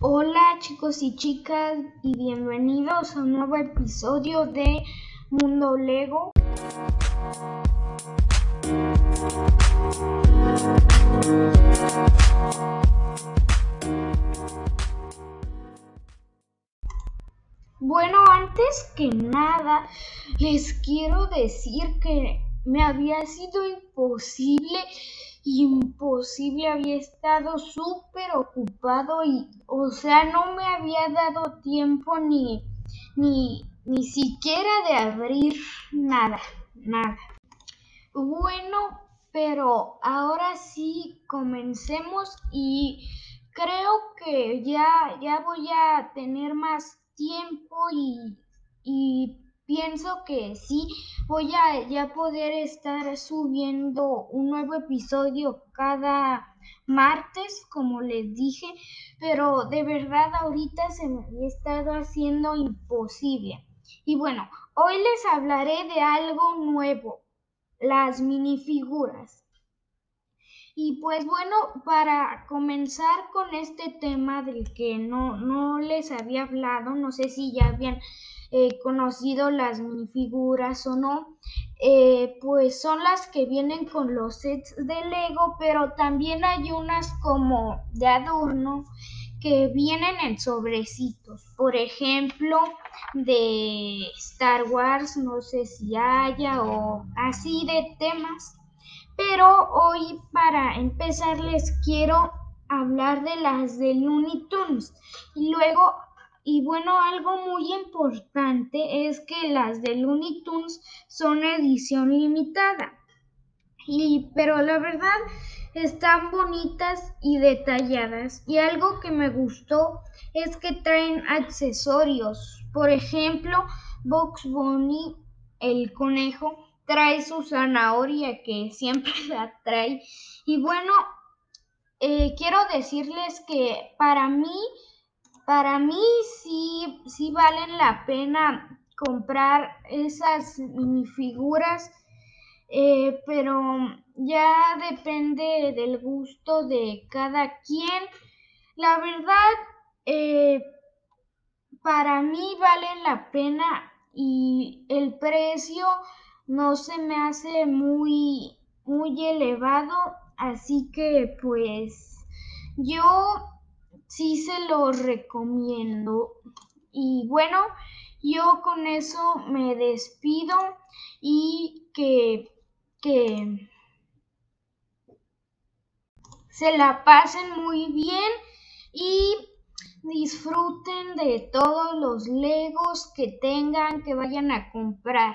Hola chicos y chicas y bienvenidos a un nuevo episodio de Mundo Lego. Bueno, antes que nada, les quiero decir que me había sido imposible, imposible, había estado súper ocupado y, o sea, no me había dado tiempo ni, ni, ni siquiera de abrir nada, nada. Bueno, pero ahora sí comencemos y creo que ya, ya voy a tener más tiempo y, y pienso que sí voy a ya poder estar subiendo un nuevo episodio cada martes, como les dije, pero de verdad ahorita se me había estado haciendo imposible. Y bueno, hoy les hablaré de algo nuevo, las minifiguras. Y pues bueno, para comenzar con este tema del que no, no les había hablado, no sé si ya habían eh, conocido las minifiguras o no, eh, pues son las que vienen con los sets de Lego, pero también hay unas como de adorno que vienen en sobrecitos. Por ejemplo, de Star Wars, no sé si haya o así de temas. Pero hoy para empezar les quiero hablar de las de Looney Tunes. Y luego, y bueno, algo muy importante es que las de Looney Tunes son edición limitada. Y, pero la verdad están bonitas y detalladas. Y algo que me gustó es que traen accesorios. Por ejemplo, Box Bunny, el conejo, trae su zanahoria que siempre la trae. Y bueno, eh, quiero decirles que para mí, para mí sí, sí valen la pena comprar esas minifiguras, eh, pero ya depende del gusto de cada quien. La verdad, eh, para mí valen la pena y el precio no se me hace muy, muy elevado, así que pues yo sí se lo recomiendo. Y bueno, yo con eso me despido y que, que se la pasen muy bien y disfruten de todos los legos que tengan que vayan a comprar.